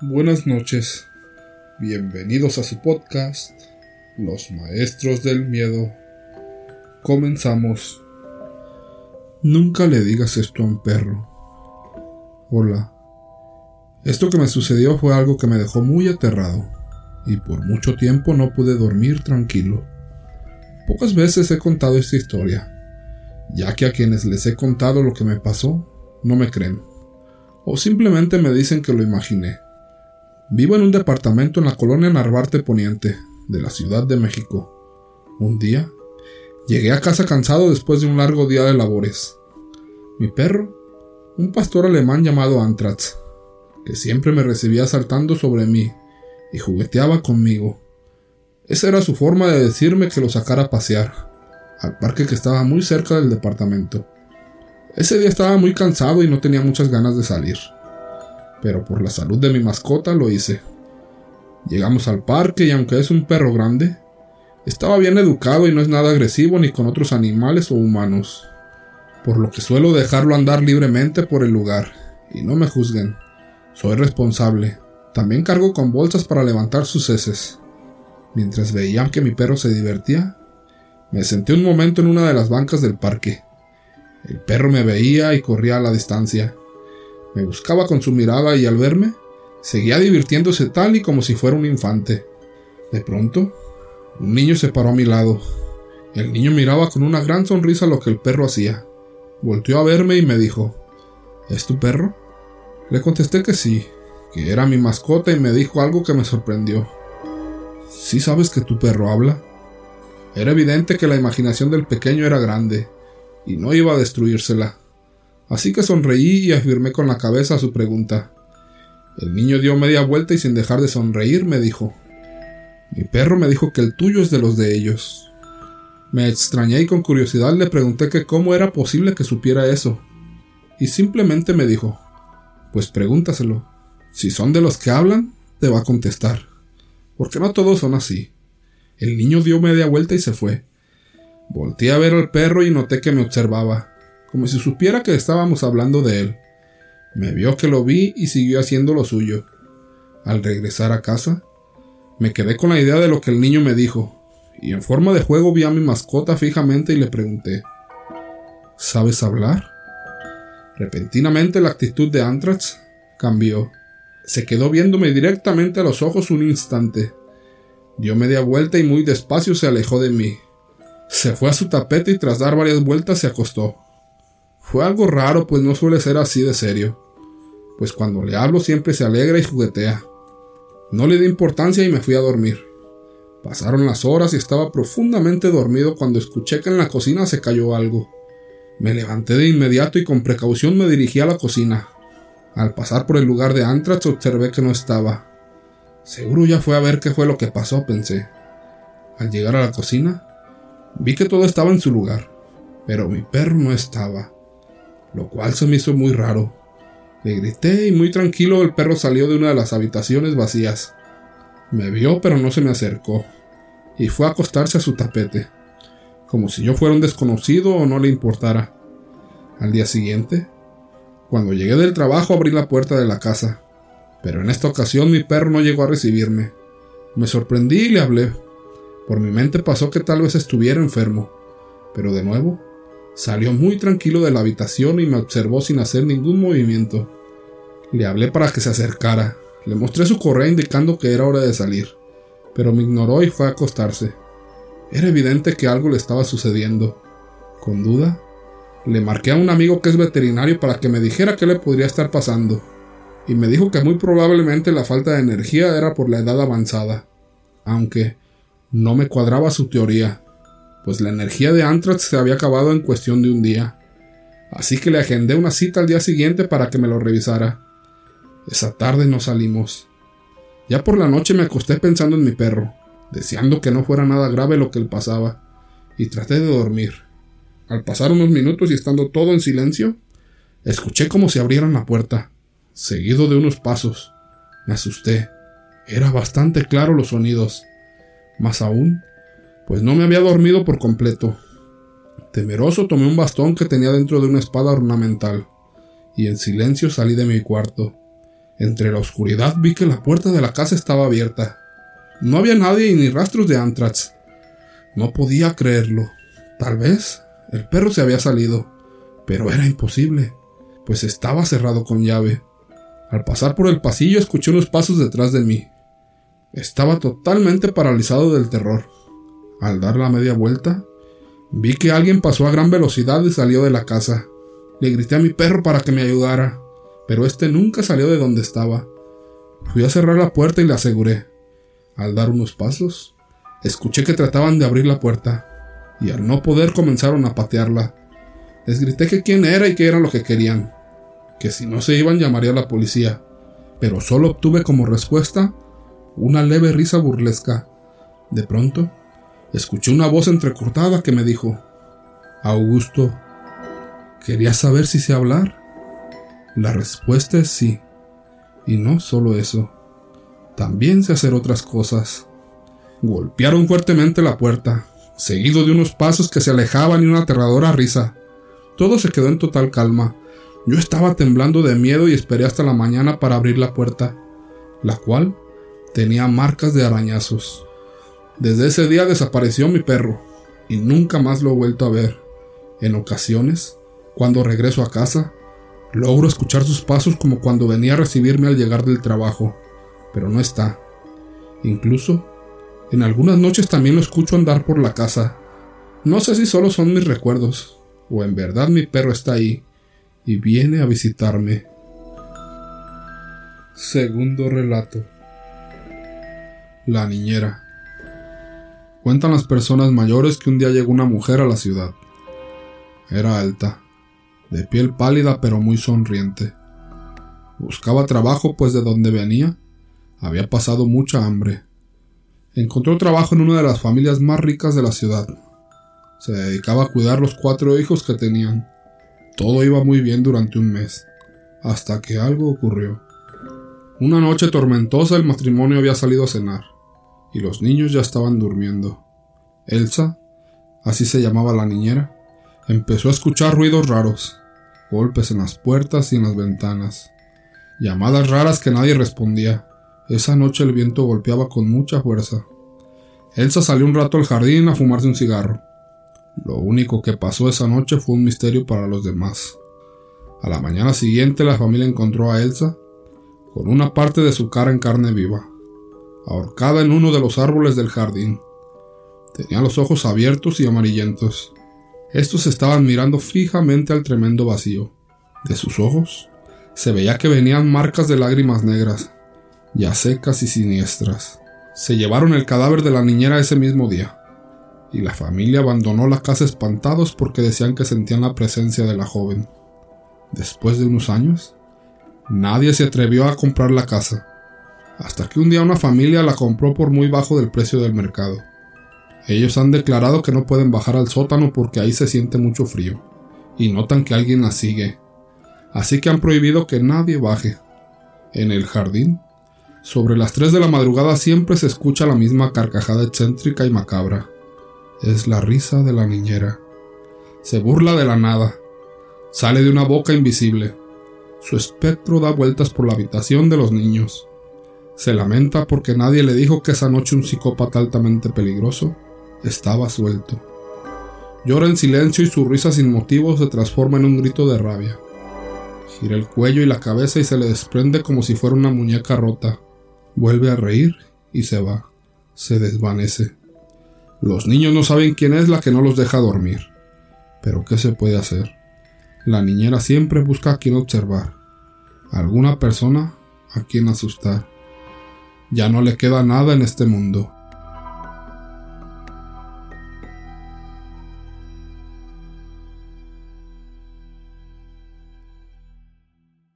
Buenas noches, bienvenidos a su podcast, Los Maestros del Miedo. Comenzamos. Nunca le digas esto a un perro. Hola. Esto que me sucedió fue algo que me dejó muy aterrado, y por mucho tiempo no pude dormir tranquilo. Pocas veces he contado esta historia, ya que a quienes les he contado lo que me pasó, no me creen, o simplemente me dicen que lo imaginé. Vivo en un departamento en la colonia Narvarte Poniente, de la Ciudad de México. Un día, llegué a casa cansado después de un largo día de labores. Mi perro, un pastor alemán llamado Antratz, que siempre me recibía saltando sobre mí y jugueteaba conmigo. Esa era su forma de decirme que lo sacara a pasear, al parque que estaba muy cerca del departamento. Ese día estaba muy cansado y no tenía muchas ganas de salir pero por la salud de mi mascota lo hice. Llegamos al parque y aunque es un perro grande, estaba bien educado y no es nada agresivo ni con otros animales o humanos, por lo que suelo dejarlo andar libremente por el lugar, y no me juzguen, soy responsable. También cargo con bolsas para levantar sus heces. Mientras veían que mi perro se divertía, me senté un momento en una de las bancas del parque. El perro me veía y corría a la distancia. Me buscaba con su mirada y al verme, seguía divirtiéndose tal y como si fuera un infante. De pronto, un niño se paró a mi lado. El niño miraba con una gran sonrisa lo que el perro hacía. Volteó a verme y me dijo, ¿Es tu perro? Le contesté que sí, que era mi mascota y me dijo algo que me sorprendió. ¿Sí sabes que tu perro habla? Era evidente que la imaginación del pequeño era grande, y no iba a destruírsela. Así que sonreí y afirmé con la cabeza su pregunta. El niño dio media vuelta y sin dejar de sonreír me dijo Mi perro me dijo que el tuyo es de los de ellos. Me extrañé y con curiosidad le pregunté que cómo era posible que supiera eso. Y simplemente me dijo Pues pregúntaselo. Si son de los que hablan, te va a contestar. Porque no todos son así. El niño dio media vuelta y se fue. Volté a ver al perro y noté que me observaba como si supiera que estábamos hablando de él. Me vio que lo vi y siguió haciendo lo suyo. Al regresar a casa, me quedé con la idea de lo que el niño me dijo, y en forma de juego vi a mi mascota fijamente y le pregunté ¿Sabes hablar? Repentinamente la actitud de Antrax cambió. Se quedó viéndome directamente a los ojos un instante. Dio media vuelta y muy despacio se alejó de mí. Se fue a su tapete y tras dar varias vueltas se acostó. Fue algo raro, pues no suele ser así de serio. Pues cuando le hablo siempre se alegra y juguetea. No le di importancia y me fui a dormir. Pasaron las horas y estaba profundamente dormido cuando escuché que en la cocina se cayó algo. Me levanté de inmediato y con precaución me dirigí a la cocina. Al pasar por el lugar de Antrax observé que no estaba. Seguro ya fue a ver qué fue lo que pasó, pensé. Al llegar a la cocina, vi que todo estaba en su lugar, pero mi perro no estaba lo cual se me hizo muy raro. Le grité y muy tranquilo el perro salió de una de las habitaciones vacías. Me vio pero no se me acercó, y fue a acostarse a su tapete, como si yo fuera un desconocido o no le importara. Al día siguiente, cuando llegué del trabajo abrí la puerta de la casa, pero en esta ocasión mi perro no llegó a recibirme. Me sorprendí y le hablé. Por mi mente pasó que tal vez estuviera enfermo, pero de nuevo Salió muy tranquilo de la habitación y me observó sin hacer ningún movimiento. Le hablé para que se acercara. Le mostré su correa indicando que era hora de salir, pero me ignoró y fue a acostarse. Era evidente que algo le estaba sucediendo. Con duda, le marqué a un amigo que es veterinario para que me dijera qué le podría estar pasando, y me dijo que muy probablemente la falta de energía era por la edad avanzada, aunque no me cuadraba su teoría pues la energía de Antrax se había acabado en cuestión de un día. Así que le agendé una cita al día siguiente para que me lo revisara. Esa tarde no salimos. Ya por la noche me acosté pensando en mi perro, deseando que no fuera nada grave lo que le pasaba, y traté de dormir. Al pasar unos minutos y estando todo en silencio, escuché como se abrieran la puerta, seguido de unos pasos. Me asusté. Era bastante claro los sonidos. Más aún, pues no me había dormido por completo. Temeroso tomé un bastón que tenía dentro de una espada ornamental, y en silencio salí de mi cuarto. Entre la oscuridad vi que la puerta de la casa estaba abierta. No había nadie y ni rastros de Antrax. No podía creerlo. Tal vez el perro se había salido, pero era imposible, pues estaba cerrado con llave. Al pasar por el pasillo escuché unos pasos detrás de mí. Estaba totalmente paralizado del terror. Al dar la media vuelta, vi que alguien pasó a gran velocidad y salió de la casa. Le grité a mi perro para que me ayudara, pero este nunca salió de donde estaba. Fui a cerrar la puerta y le aseguré. Al dar unos pasos, escuché que trataban de abrir la puerta, y al no poder comenzaron a patearla. Les grité que quién era y qué era lo que querían, que si no se iban llamaría a la policía, pero solo obtuve como respuesta una leve risa burlesca. De pronto, escuché una voz entrecortada que me dijo, Augusto, ¿querías saber si sé hablar? La respuesta es sí. Y no solo eso, también sé hacer otras cosas. Golpearon fuertemente la puerta, seguido de unos pasos que se alejaban y una aterradora risa. Todo se quedó en total calma. Yo estaba temblando de miedo y esperé hasta la mañana para abrir la puerta, la cual tenía marcas de arañazos. Desde ese día desapareció mi perro y nunca más lo he vuelto a ver. En ocasiones, cuando regreso a casa, logro escuchar sus pasos como cuando venía a recibirme al llegar del trabajo, pero no está. Incluso, en algunas noches también lo escucho andar por la casa. No sé si solo son mis recuerdos, o en verdad mi perro está ahí y viene a visitarme. Segundo relato. La niñera. Cuentan las personas mayores que un día llegó una mujer a la ciudad. Era alta, de piel pálida pero muy sonriente. Buscaba trabajo pues de donde venía había pasado mucha hambre. Encontró trabajo en una de las familias más ricas de la ciudad. Se dedicaba a cuidar los cuatro hijos que tenían. Todo iba muy bien durante un mes, hasta que algo ocurrió. Una noche tormentosa el matrimonio había salido a cenar y los niños ya estaban durmiendo. Elsa, así se llamaba la niñera, empezó a escuchar ruidos raros, golpes en las puertas y en las ventanas, llamadas raras que nadie respondía. Esa noche el viento golpeaba con mucha fuerza. Elsa salió un rato al jardín a fumarse un cigarro. Lo único que pasó esa noche fue un misterio para los demás. A la mañana siguiente la familia encontró a Elsa con una parte de su cara en carne viva ahorcada en uno de los árboles del jardín. Tenía los ojos abiertos y amarillentos. Estos estaban mirando fijamente al tremendo vacío. De sus ojos se veía que venían marcas de lágrimas negras, ya secas y siniestras. Se llevaron el cadáver de la niñera ese mismo día, y la familia abandonó la casa espantados porque decían que sentían la presencia de la joven. Después de unos años, nadie se atrevió a comprar la casa hasta que un día una familia la compró por muy bajo del precio del mercado. Ellos han declarado que no pueden bajar al sótano porque ahí se siente mucho frío, y notan que alguien la sigue, así que han prohibido que nadie baje. En el jardín, sobre las 3 de la madrugada siempre se escucha la misma carcajada excéntrica y macabra. Es la risa de la niñera. Se burla de la nada. Sale de una boca invisible. Su espectro da vueltas por la habitación de los niños. Se lamenta porque nadie le dijo que esa noche un psicópata altamente peligroso estaba suelto. Llora en silencio y su risa sin motivo se transforma en un grito de rabia. Gira el cuello y la cabeza y se le desprende como si fuera una muñeca rota. Vuelve a reír y se va. Se desvanece. Los niños no saben quién es la que no los deja dormir. Pero ¿qué se puede hacer? La niñera siempre busca a quien observar. Alguna persona a quien asustar. Ya no le queda nada en este mundo.